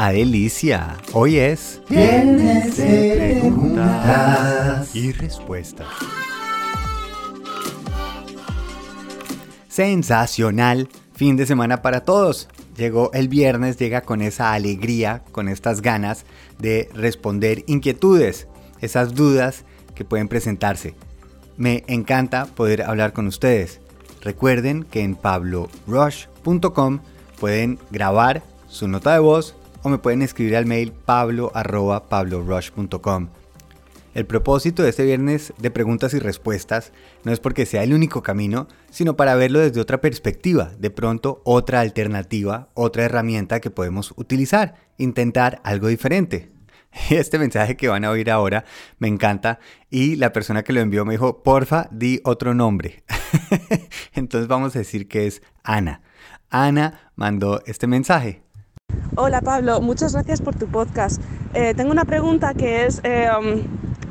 a delicia. Hoy es Viernes de preguntas. y respuestas. Sensacional fin de semana para todos. Llegó el viernes, llega con esa alegría, con estas ganas de responder inquietudes, esas dudas que pueden presentarse. Me encanta poder hablar con ustedes. Recuerden que en pablorush.com pueden grabar su nota de voz o me pueden escribir al mail pablo.pablorush.com. El propósito de este viernes de preguntas y respuestas no es porque sea el único camino, sino para verlo desde otra perspectiva, de pronto otra alternativa, otra herramienta que podemos utilizar, intentar algo diferente. Este mensaje que van a oír ahora me encanta y la persona que lo envió me dijo, porfa, di otro nombre. Entonces vamos a decir que es Ana. Ana mandó este mensaje. Hola Pablo, muchas gracias por tu podcast. Eh, tengo una pregunta que es eh,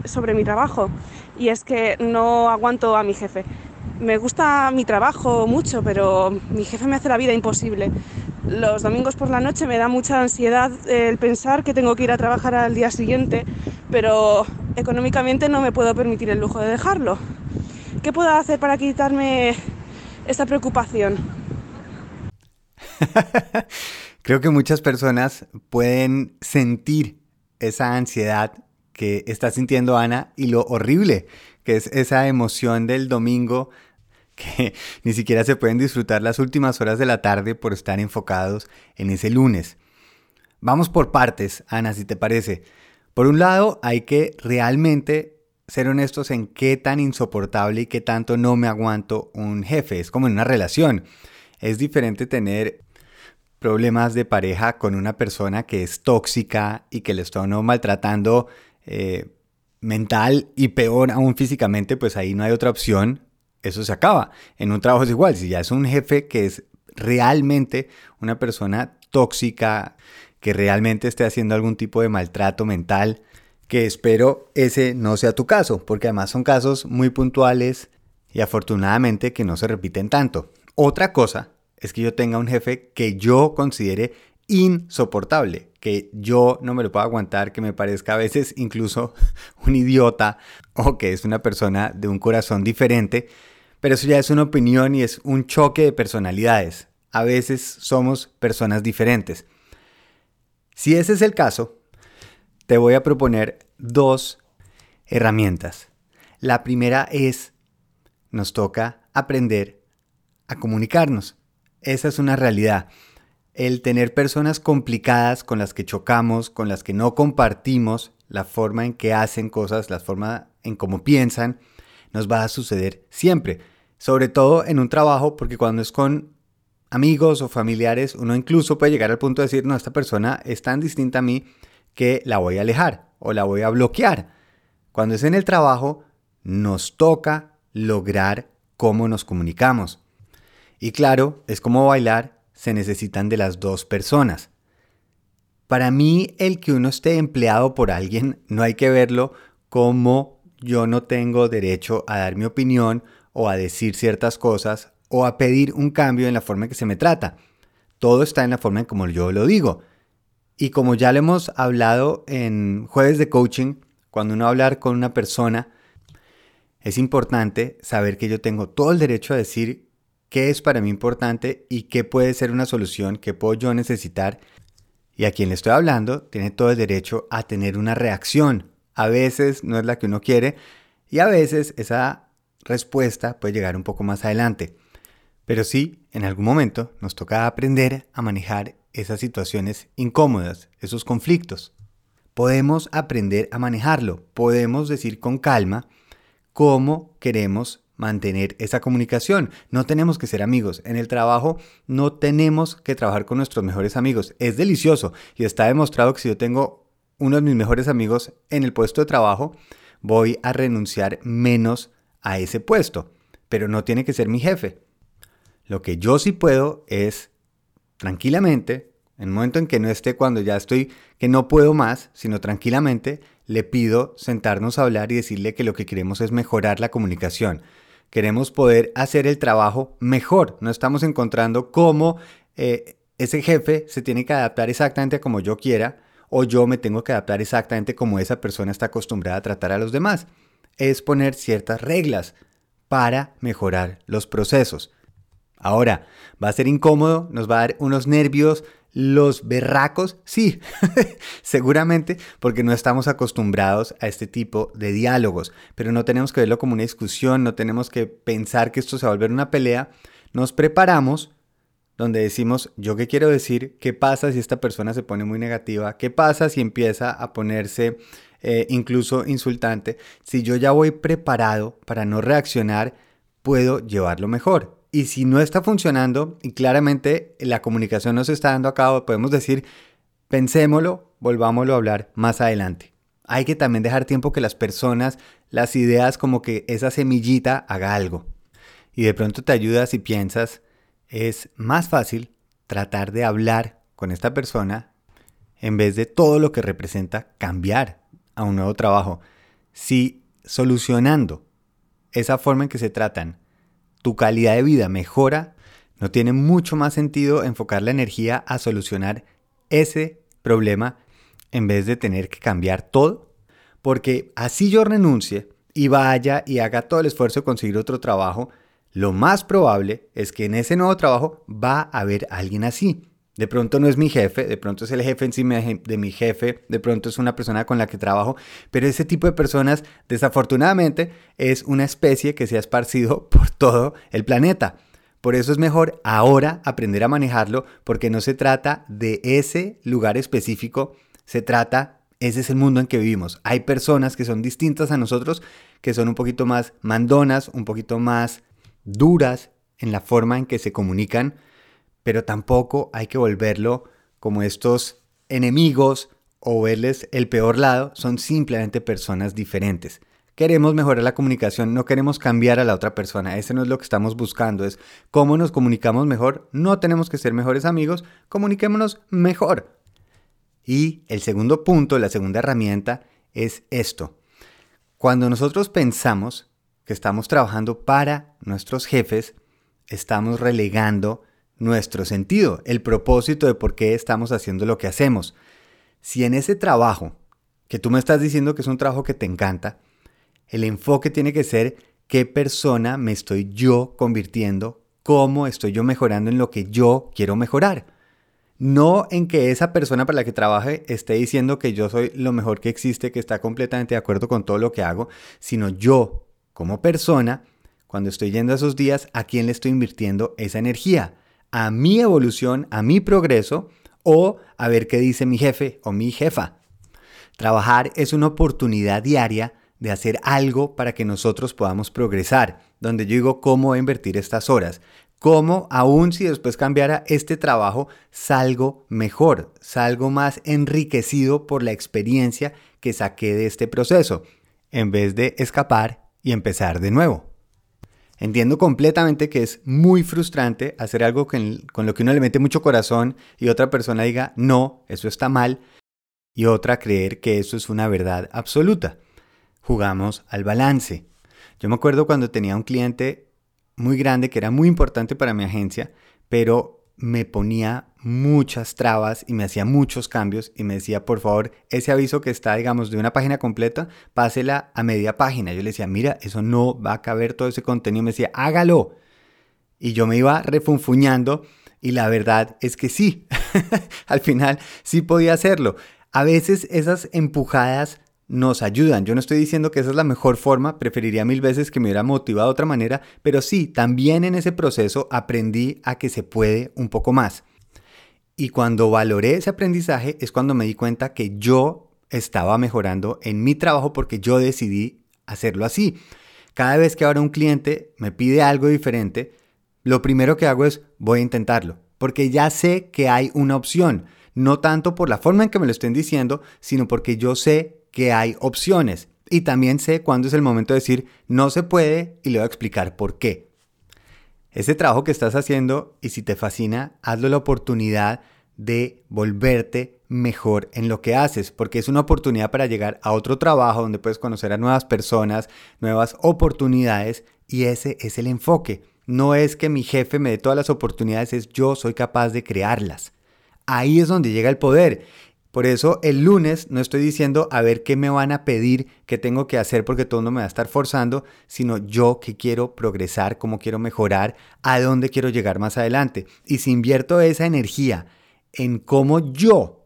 sobre mi trabajo y es que no aguanto a mi jefe. Me gusta mi trabajo mucho, pero mi jefe me hace la vida imposible. Los domingos por la noche me da mucha ansiedad el pensar que tengo que ir a trabajar al día siguiente, pero económicamente no me puedo permitir el lujo de dejarlo. ¿Qué puedo hacer para quitarme esta preocupación? Creo que muchas personas pueden sentir esa ansiedad que está sintiendo Ana y lo horrible que es esa emoción del domingo que ni siquiera se pueden disfrutar las últimas horas de la tarde por estar enfocados en ese lunes. Vamos por partes, Ana, si te parece. Por un lado, hay que realmente ser honestos en qué tan insoportable y qué tanto no me aguanto un jefe. Es como en una relación. Es diferente tener problemas de pareja con una persona que es tóxica y que le está no maltratando eh, mental y peor aún físicamente, pues ahí no hay otra opción. Eso se acaba. En un trabajo es igual. Si ya es un jefe que es realmente una persona tóxica, que realmente esté haciendo algún tipo de maltrato mental, que espero ese no sea tu caso, porque además son casos muy puntuales y afortunadamente que no se repiten tanto. Otra cosa es que yo tenga un jefe que yo considere insoportable, que yo no me lo puedo aguantar, que me parezca a veces incluso un idiota o que es una persona de un corazón diferente, pero eso ya es una opinión y es un choque de personalidades. A veces somos personas diferentes. Si ese es el caso, te voy a proponer dos herramientas. La primera es, nos toca aprender a comunicarnos. Esa es una realidad. El tener personas complicadas con las que chocamos, con las que no compartimos la forma en que hacen cosas, la forma en cómo piensan, nos va a suceder siempre. Sobre todo en un trabajo, porque cuando es con amigos o familiares, uno incluso puede llegar al punto de decir, no, esta persona es tan distinta a mí que la voy a alejar o la voy a bloquear. Cuando es en el trabajo, nos toca lograr cómo nos comunicamos. Y claro, es como bailar, se necesitan de las dos personas. Para mí, el que uno esté empleado por alguien, no hay que verlo como yo no tengo derecho a dar mi opinión o a decir ciertas cosas o a pedir un cambio en la forma en que se me trata. Todo está en la forma en como yo lo digo. Y como ya lo hemos hablado en jueves de coaching, cuando uno hablar con una persona, es importante saber que yo tengo todo el derecho a decir qué es para mí importante y qué puede ser una solución, qué puedo yo necesitar. Y a quien le estoy hablando tiene todo el derecho a tener una reacción. A veces no es la que uno quiere y a veces esa respuesta puede llegar un poco más adelante. Pero sí, en algún momento nos toca aprender a manejar esas situaciones incómodas, esos conflictos. Podemos aprender a manejarlo, podemos decir con calma cómo queremos mantener esa comunicación. No tenemos que ser amigos. En el trabajo no tenemos que trabajar con nuestros mejores amigos. Es delicioso y está demostrado que si yo tengo uno de mis mejores amigos en el puesto de trabajo, voy a renunciar menos a ese puesto. Pero no tiene que ser mi jefe. Lo que yo sí puedo es tranquilamente, en el momento en que no esté cuando ya estoy, que no puedo más, sino tranquilamente, le pido sentarnos a hablar y decirle que lo que queremos es mejorar la comunicación. Queremos poder hacer el trabajo mejor. No estamos encontrando cómo eh, ese jefe se tiene que adaptar exactamente como yo quiera o yo me tengo que adaptar exactamente como esa persona está acostumbrada a tratar a los demás. Es poner ciertas reglas para mejorar los procesos. Ahora, ¿va a ser incómodo? ¿Nos va a dar unos nervios? ¿Los berracos? Sí, seguramente porque no estamos acostumbrados a este tipo de diálogos, pero no tenemos que verlo como una discusión, no tenemos que pensar que esto se va a volver una pelea. Nos preparamos donde decimos, yo qué quiero decir, qué pasa si esta persona se pone muy negativa, qué pasa si empieza a ponerse eh, incluso insultante. Si yo ya voy preparado para no reaccionar, puedo llevarlo mejor. Y si no está funcionando y claramente la comunicación no se está dando a cabo, podemos decir, pensémoslo, volvámoslo a hablar más adelante. Hay que también dejar tiempo que las personas, las ideas, como que esa semillita haga algo. Y de pronto te ayuda si piensas, es más fácil tratar de hablar con esta persona en vez de todo lo que representa cambiar a un nuevo trabajo. Si solucionando esa forma en que se tratan, tu calidad de vida mejora, no tiene mucho más sentido enfocar la energía a solucionar ese problema en vez de tener que cambiar todo. Porque así yo renuncie y vaya y haga todo el esfuerzo de conseguir otro trabajo, lo más probable es que en ese nuevo trabajo va a haber alguien así. De pronto no es mi jefe, de pronto es el jefe encima de mi jefe, de pronto es una persona con la que trabajo, pero ese tipo de personas desafortunadamente es una especie que se ha esparcido por todo el planeta. Por eso es mejor ahora aprender a manejarlo porque no se trata de ese lugar específico, se trata, ese es el mundo en que vivimos. Hay personas que son distintas a nosotros, que son un poquito más mandonas, un poquito más duras en la forma en que se comunican, pero tampoco hay que volverlo como estos enemigos o verles el peor lado, son simplemente personas diferentes. Queremos mejorar la comunicación, no queremos cambiar a la otra persona, ese no es lo que estamos buscando, es cómo nos comunicamos mejor, no tenemos que ser mejores amigos, comuniquémonos mejor. Y el segundo punto, la segunda herramienta es esto. Cuando nosotros pensamos que estamos trabajando para nuestros jefes, estamos relegando nuestro sentido, el propósito de por qué estamos haciendo lo que hacemos. Si en ese trabajo, que tú me estás diciendo que es un trabajo que te encanta, el enfoque tiene que ser qué persona me estoy yo convirtiendo, cómo estoy yo mejorando en lo que yo quiero mejorar. No en que esa persona para la que trabaje esté diciendo que yo soy lo mejor que existe, que está completamente de acuerdo con todo lo que hago, sino yo como persona, cuando estoy yendo a esos días, ¿a quién le estoy invirtiendo esa energía? ¿A mi evolución, a mi progreso o a ver qué dice mi jefe o mi jefa? Trabajar es una oportunidad diaria de hacer algo para que nosotros podamos progresar, donde yo digo cómo invertir estas horas, cómo aún si después cambiara este trabajo, salgo mejor, salgo más enriquecido por la experiencia que saqué de este proceso, en vez de escapar y empezar de nuevo. Entiendo completamente que es muy frustrante hacer algo con, lo que uno le mete mucho corazón y otra persona diga, no, eso está mal, y otra creer que eso es una verdad absoluta. Jugamos al balance. Yo me acuerdo cuando tenía un cliente muy grande que era muy importante para mi agencia, pero me ponía muchas trabas y me hacía muchos cambios y me decía, por favor, ese aviso que está, digamos, de una página completa, pásela a media página. Yo le decía, mira, eso no va a caber todo ese contenido. Me decía, hágalo. Y yo me iba refunfuñando y la verdad es que sí, al final sí podía hacerlo. A veces esas empujadas nos ayudan. Yo no estoy diciendo que esa es la mejor forma, preferiría mil veces que me hubiera motivado de otra manera, pero sí, también en ese proceso aprendí a que se puede un poco más. Y cuando valoré ese aprendizaje es cuando me di cuenta que yo estaba mejorando en mi trabajo porque yo decidí hacerlo así. Cada vez que ahora un cliente me pide algo diferente, lo primero que hago es voy a intentarlo, porque ya sé que hay una opción, no tanto por la forma en que me lo estén diciendo, sino porque yo sé que hay opciones y también sé cuándo es el momento de decir no se puede y le voy a explicar por qué. Ese trabajo que estás haciendo y si te fascina, hazlo la oportunidad de volverte mejor en lo que haces, porque es una oportunidad para llegar a otro trabajo donde puedes conocer a nuevas personas, nuevas oportunidades y ese es el enfoque. No es que mi jefe me dé todas las oportunidades, es yo soy capaz de crearlas. Ahí es donde llega el poder. Por eso el lunes no estoy diciendo a ver qué me van a pedir, qué tengo que hacer porque todo no me va a estar forzando, sino yo que quiero progresar, cómo quiero mejorar, a dónde quiero llegar más adelante. Y si invierto esa energía en cómo yo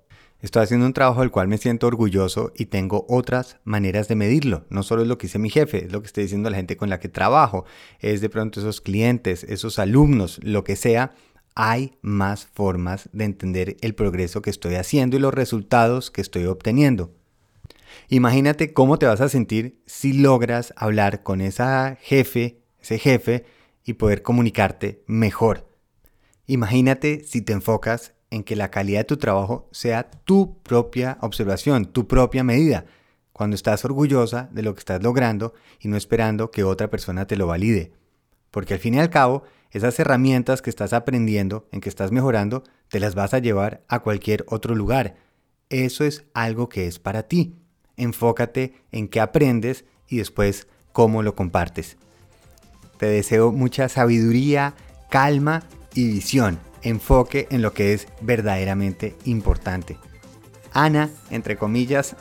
Estoy haciendo un trabajo del cual me siento orgulloso y tengo otras maneras de medirlo. No solo es lo que dice mi jefe, es lo que estoy diciendo la gente con la que trabajo, es de pronto esos clientes, esos alumnos, lo que sea hay más formas de entender el progreso que estoy haciendo y los resultados que estoy obteniendo. Imagínate cómo te vas a sentir si logras hablar con esa jefe, ese jefe, y poder comunicarte mejor. Imagínate si te enfocas en que la calidad de tu trabajo sea tu propia observación, tu propia medida, cuando estás orgullosa de lo que estás logrando y no esperando que otra persona te lo valide. Porque al fin y al cabo, esas herramientas que estás aprendiendo, en que estás mejorando, te las vas a llevar a cualquier otro lugar. Eso es algo que es para ti. Enfócate en qué aprendes y después cómo lo compartes. Te deseo mucha sabiduría, calma y visión. Enfoque en lo que es verdaderamente importante. Ana, entre comillas,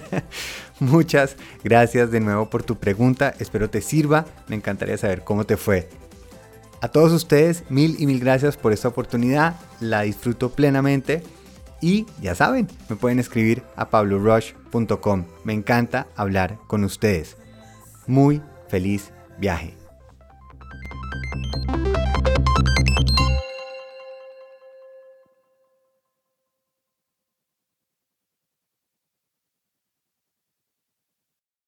muchas gracias de nuevo por tu pregunta. Espero te sirva. Me encantaría saber cómo te fue. A todos ustedes, mil y mil gracias por esta oportunidad. La disfruto plenamente. Y ya saben, me pueden escribir a pablorush.com. Me encanta hablar con ustedes. Muy feliz viaje.